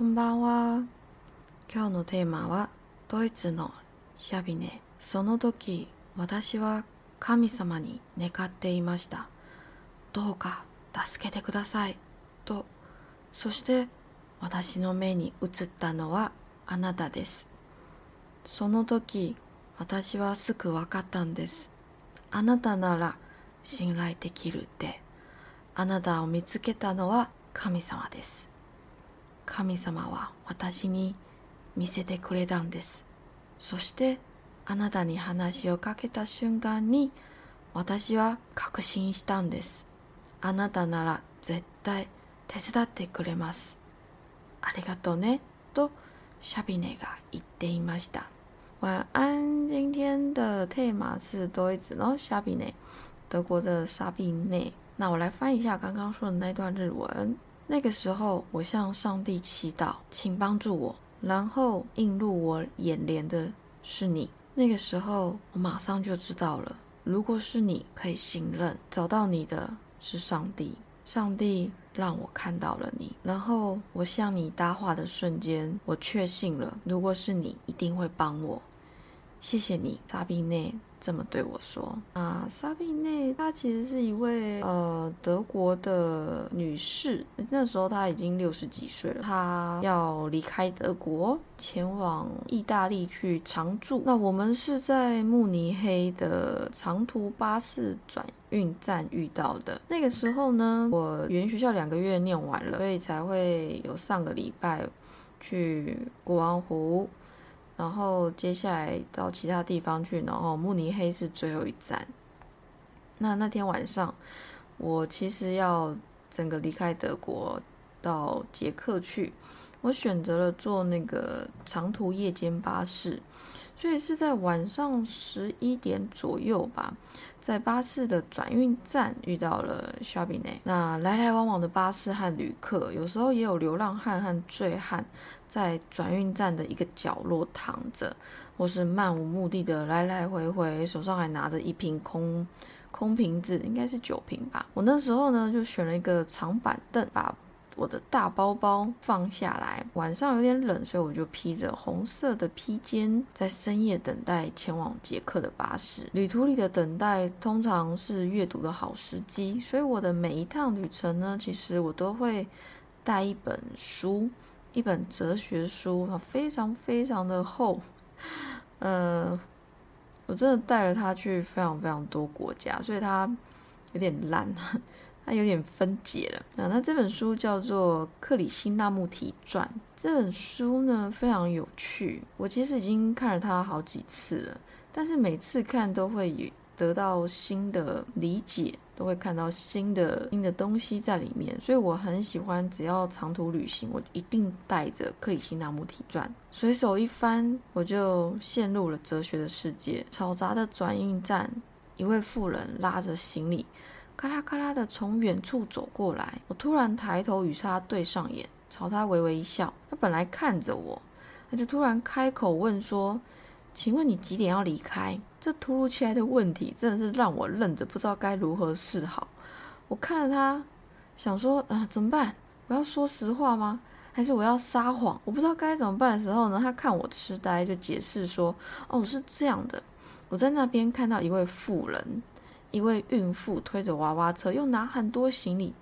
こんばんは。今日のテーマはドイツのシャビネ。その時、私は神様に願っていました。どうか助けてください。と、そして私の目に映ったのはあなたです。その時、私はすぐ分かったんです。あなたなら信頼できるって。あなたを見つけたのは神様です。神様は私に見せてくれたんです。そしてあなたに話をかけた瞬間に私は確信したんです。あなたなら絶対手伝ってくれます。ありがとうね。とシャビネが言っていました。晚安，今天的 tema 是多一子哦，沙比内，德国的沙比内。那我来翻译一下刚刚说的那段日文。那个时候，我向上帝祈祷，请帮助我。然后映入我眼帘的是你。那个时候，我马上就知道了，如果是你，可以信任。找到你的是上帝，上帝让我看到了你。然后我向你搭话的瞬间，我确信了，如果是你，一定会帮我。谢谢你，扎比内这么对我说啊。沙比内她其实是一位呃德国的女士，那时候她已经六十几岁了，她要离开德国，前往意大利去常住。那我们是在慕尼黑的长途巴士转运站遇到的。那个时候呢，我语言学校两个月念完了，所以才会有上个礼拜去国王湖。然后接下来到其他地方去，然后慕尼黑是最后一站。那那天晚上，我其实要整个离开德国到捷克去，我选择了坐那个长途夜间巴士，所以是在晚上十一点左右吧，在巴士的转运站遇到了 s h a b i n e 那来来往往的巴士和旅客，有时候也有流浪汉和醉汉。在转运站的一个角落躺着，或是漫无目的的来来回回，手上还拿着一瓶空空瓶子，应该是酒瓶吧。我那时候呢，就选了一个长板凳，把我的大包包放下来。晚上有点冷，所以我就披着红色的披肩，在深夜等待前往捷克的巴士。旅途里的等待通常是阅读的好时机，所以我的每一趟旅程呢，其实我都会带一本书。一本哲学书，它非常非常的厚，呃，我真的带了它去非常非常多国家，所以它有点烂，它有点分解了。啊，那这本书叫做《克里希纳穆提传》，这本书呢非常有趣，我其实已经看了它好几次了，但是每次看都会得到新的理解。都会看到新的新的东西在里面，所以我很喜欢。只要长途旅行，我一定带着《克里希那穆提传》，随手一翻，我就陷入了哲学的世界。嘈杂的转运站，一位妇人拉着行李，咔啦咔啦的从远处走过来。我突然抬头与他对上眼，朝他微微一笑。他本来看着我，他就突然开口问说。请问你几点要离开？这突如其来的问题真的是让我愣着，不知道该如何是好。我看着他，想说啊，怎么办？我要说实话吗？还是我要撒谎？我不知道该怎么办的时候呢，他看我痴呆，就解释说：“哦，是这样的，我在那边看到一位妇人，一位孕妇推着娃娃车，又拿很多行李。”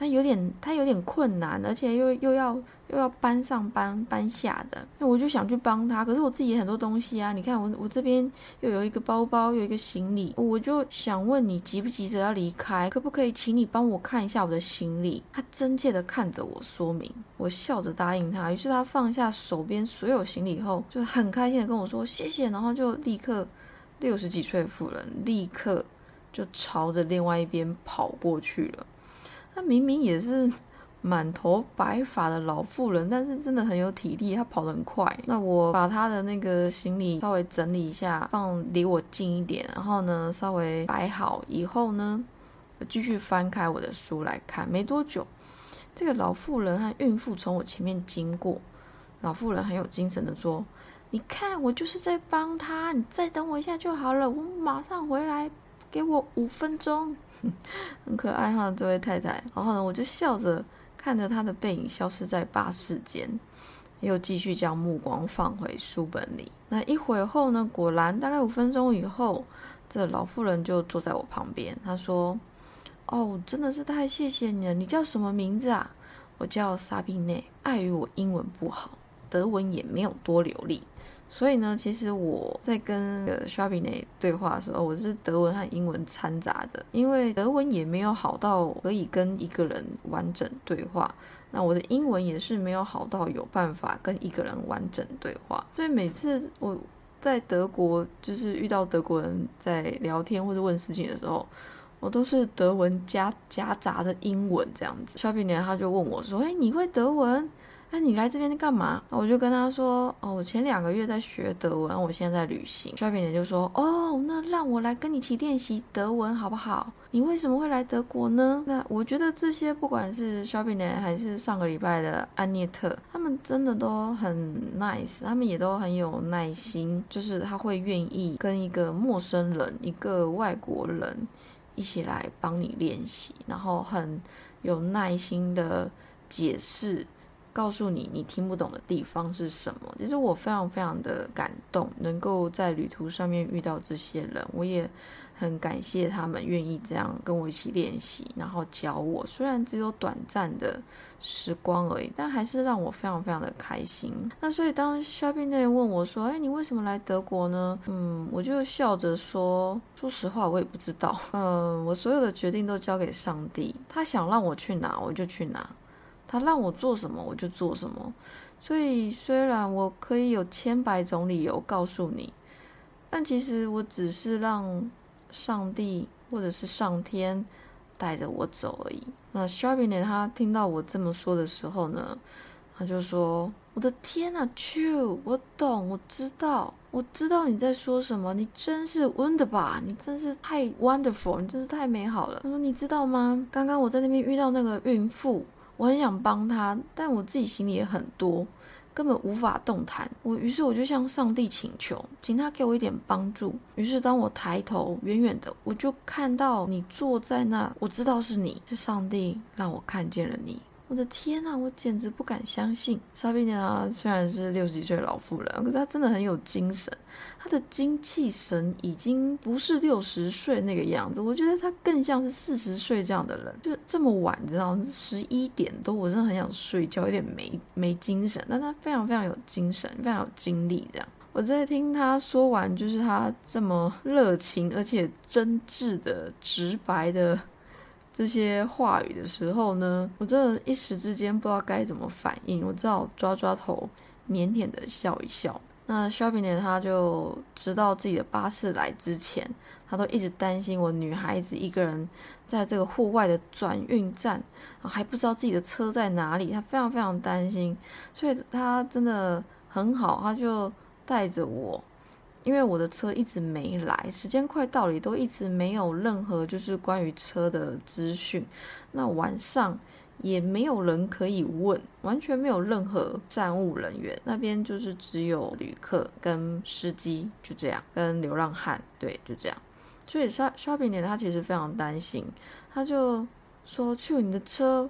他有点，他有点困难，而且又又要又要搬上搬搬下的，那我就想去帮他，可是我自己很多东西啊，你看我我这边又有一个包包，有一个行李，我就想问你急不急着要离开，可不可以请你帮我看一下我的行李？他真切的看着我说明，我笑着答应他，于是他放下手边所有行李后，就很开心的跟我说谢谢，然后就立刻六十几岁的妇人立刻就朝着另外一边跑过去了。她明明也是满头白发的老妇人，但是真的很有体力，她跑得很快。那我把她的那个行李稍微整理一下，放离我近一点，然后呢稍微摆好以后呢，继续翻开我的书来看。没多久，这个老妇人和孕妇从我前面经过，老妇人很有精神的说：“你看，我就是在帮她，你再等我一下就好了，我马上回来。”给我五分钟，很可爱哈，这位太太。然后呢，我就笑着看着她的背影消失在巴士间，又继续将目光放回书本里。那一会后呢？果然，大概五分钟以后，这老妇人就坐在我旁边。她说：“哦，真的是太谢谢你了。你叫什么名字啊？”我叫萨宾内。碍于我英文不好，德文也没有多流利。所以呢，其实我在跟 s h a b i n e 对话的时候，我是德文和英文掺杂着，因为德文也没有好到可以跟一个人完整对话，那我的英文也是没有好到有办法跟一个人完整对话。所以每次我在德国，就是遇到德国人在聊天或者问事情的时候，我都是德文夹夹杂的英文这样子。s h a b i n e 他就问我说：“哎，你会德文？”哎，你来这边干嘛？我就跟他说，哦，我前两个月在学德文，我现在在旅行。’Shopping 就说，哦，那让我来跟你一起练习德文好不好？你为什么会来德国呢？那我觉得这些不管是 Shopping 还是上个礼拜的安涅特，他们真的都很 nice，他们也都很有耐心，就是他会愿意跟一个陌生人、一个外国人一起来帮你练习，然后很有耐心的解释。告诉你你听不懂的地方是什么？其实我非常非常的感动，能够在旅途上面遇到这些人，我也很感谢他们愿意这样跟我一起练习，然后教我。虽然只有短暂的时光而已，但还是让我非常非常的开心。那所以当 shopping 那人问我说：“哎，你为什么来德国呢？”嗯，我就笑着说：“说实话，我也不知道。嗯，我所有的决定都交给上帝，他想让我去哪，我就去哪。”他让我做什么，我就做什么。所以，虽然我可以有千百种理由告诉你，但其实我只是让上帝或者是上天带着我走而已。那 s h a r p i n 他听到我这么说的时候呢，他就说：“我的天呐 c h u 我懂，我知道，我知道你在说什么。你真是 wonderful，你真是太 wonderful，你真是太美好了。”他说：“你知道吗？刚刚我在那边遇到那个孕妇。”我很想帮他，但我自己心里也很多，根本无法动弹。我于是我就向上帝请求，请他给我一点帮助。于是当我抬头，远远的我就看到你坐在那，我知道是你，是上帝让我看见了你。我的天呐，我简直不敢相信。莎比娜虽然是六十几岁老妇人，可是她真的很有精神。她的精气神已经不是六十岁那个样子，我觉得她更像是四十岁这样的人。就这么晚，你知道，十一点多，我真的很想睡觉，有点没没精神。但她非常非常有精神，非常有精力。这样，我在听她说完，就是她这么热情而且真挚的、直白的。这些话语的时候呢，我真的一时之间不知道该怎么反应，我只好抓抓头，腼腆的笑一笑。那 Shopping 他就直到自己的巴士来之前，他都一直担心我女孩子一个人在这个户外的转运站，还不知道自己的车在哪里，他非常非常担心，所以他真的很好，他就带着我。因为我的车一直没来，时间快到了，都一直没有任何就是关于车的资讯。那晚上也没有人可以问，完全没有任何站务人员，那边就是只有旅客跟司机，就这样，跟流浪汉，对，就这样。所以刷刷屏点他其实非常担心，他就说：“去你的车。”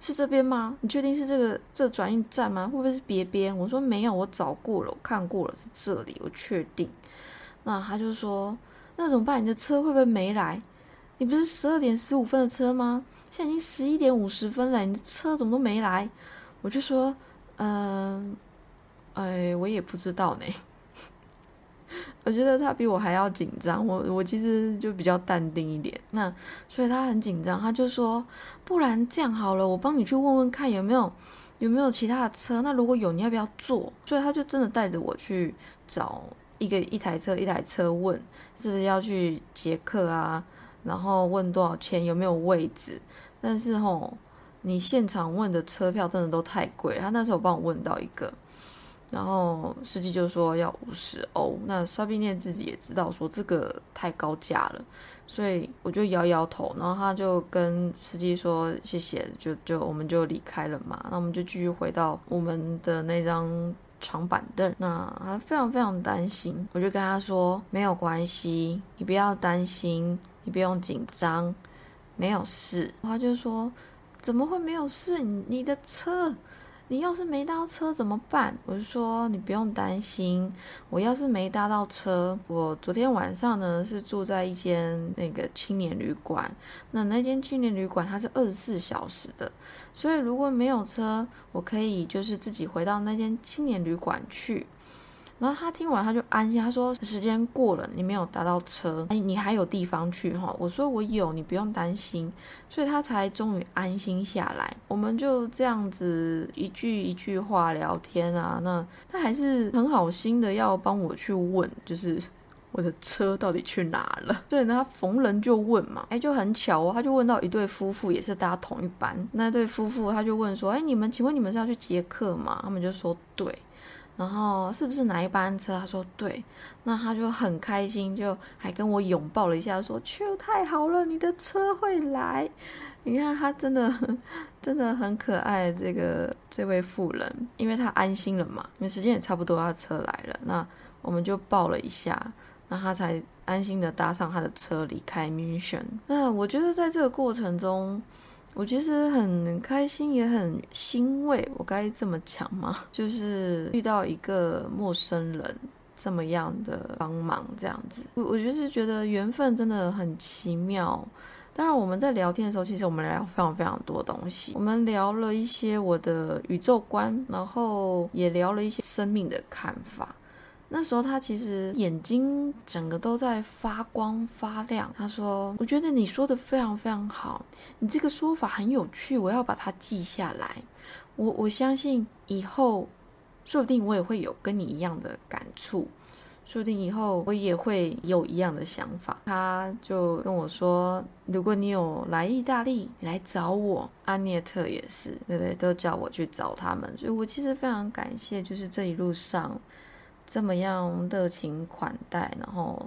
是这边吗？你确定是这个这转运站吗？会不会是别边？我说没有，我找过了，我看过了，是这里，我确定。那他就说，那怎么办？你的车会不会没来？你不是十二点十五分的车吗？现在已经十一点五十分了，你的车怎么都没来？我就说，嗯，哎，我也不知道呢。我觉得他比我还要紧张，我我其实就比较淡定一点。那所以他很紧张，他就说：“不然这样好了，我帮你去问问看有没有有没有其他的车。那如果有，你要不要坐？”所以他就真的带着我去找一个一台车一台车问，是不是要去捷克啊？然后问多少钱，有没有位置？但是吼，你现场问的车票真的都太贵。他那时候帮我问到一个。然后司机就说要五十欧，那沙宾念自己也知道说这个太高价了，所以我就摇摇头，然后他就跟司机说谢谢，就就我们就离开了嘛，那我们就继续回到我们的那张长板凳，那他非常非常担心，我就跟他说没有关系，你不要担心，你不用紧张，没有事，他就说。怎么会没有事？你的车。你要是没搭车怎么办？我就说你不用担心，我要是没搭到车，我昨天晚上呢是住在一间那个青年旅馆，那那间青年旅馆它是二十四小时的，所以如果没有车，我可以就是自己回到那间青年旅馆去。然后他听完他就安心，他说时间过了，你没有搭到车，哎，你还有地方去哈。我说我有，你不用担心，所以他才终于安心下来。我们就这样子一句一句话聊天啊，那他还是很好心的要帮我去问，就是我的车到底去哪了。对，那他逢人就问嘛，哎，就很巧哦，他就问到一对夫妇也是搭同一班，那对夫妇他就问说，哎，你们请问你们是要去捷克吗？他们就说对。然后是不是哪一班车？他说对，那他就很开心，就还跟我拥抱了一下，说去太好了，你的车会来。你看他真的真的很可爱，这个这位妇人，因为他安心了嘛，因为时间也差不多，他车来了，那我们就抱了一下，那他才安心的搭上他的车离开 mission。那我觉得在这个过程中。我其实很开心，也很欣慰，我该这么讲吗？就是遇到一个陌生人这么样的帮忙，这样子，我我就是觉得缘分真的很奇妙。当然，我们在聊天的时候，其实我们聊非常非常多东西，我们聊了一些我的宇宙观，然后也聊了一些生命的看法。那时候他其实眼睛整个都在发光发亮。他说：“我觉得你说的非常非常好，你这个说法很有趣，我要把它记下来。我我相信以后，说不定我也会有跟你一样的感触，说不定以后我也会有一样的想法。”他就跟我说：“如果你有来意大利，你来找我。”安涅特也是，对不对，都叫我去找他们。所以我其实非常感谢，就是这一路上。这么样热情款待，然后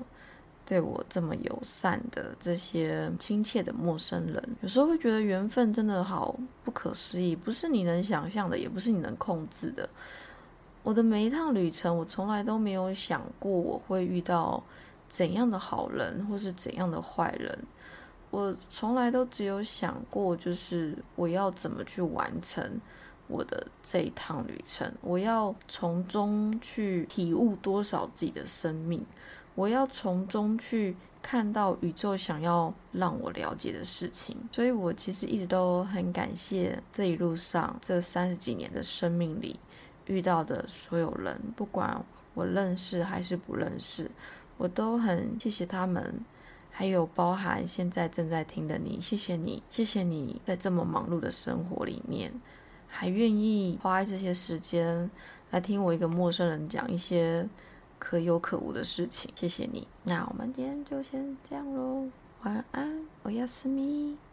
对我这么友善的这些亲切的陌生人，有时候会觉得缘分真的好不可思议，不是你能想象的，也不是你能控制的。我的每一趟旅程，我从来都没有想过我会遇到怎样的好人，或是怎样的坏人。我从来都只有想过，就是我要怎么去完成。我的这一趟旅程，我要从中去体悟多少自己的生命，我要从中去看到宇宙想要让我了解的事情。所以，我其实一直都很感谢这一路上这三十几年的生命里遇到的所有人，不管我认识还是不认识，我都很谢谢他们。还有包含现在正在听的你，谢谢你，谢谢你在这么忙碌的生活里面。还愿意花这些时间来听我一个陌生人讲一些可有可无的事情，谢谢你。那我们今天就先这样喽，晚安，我要思密。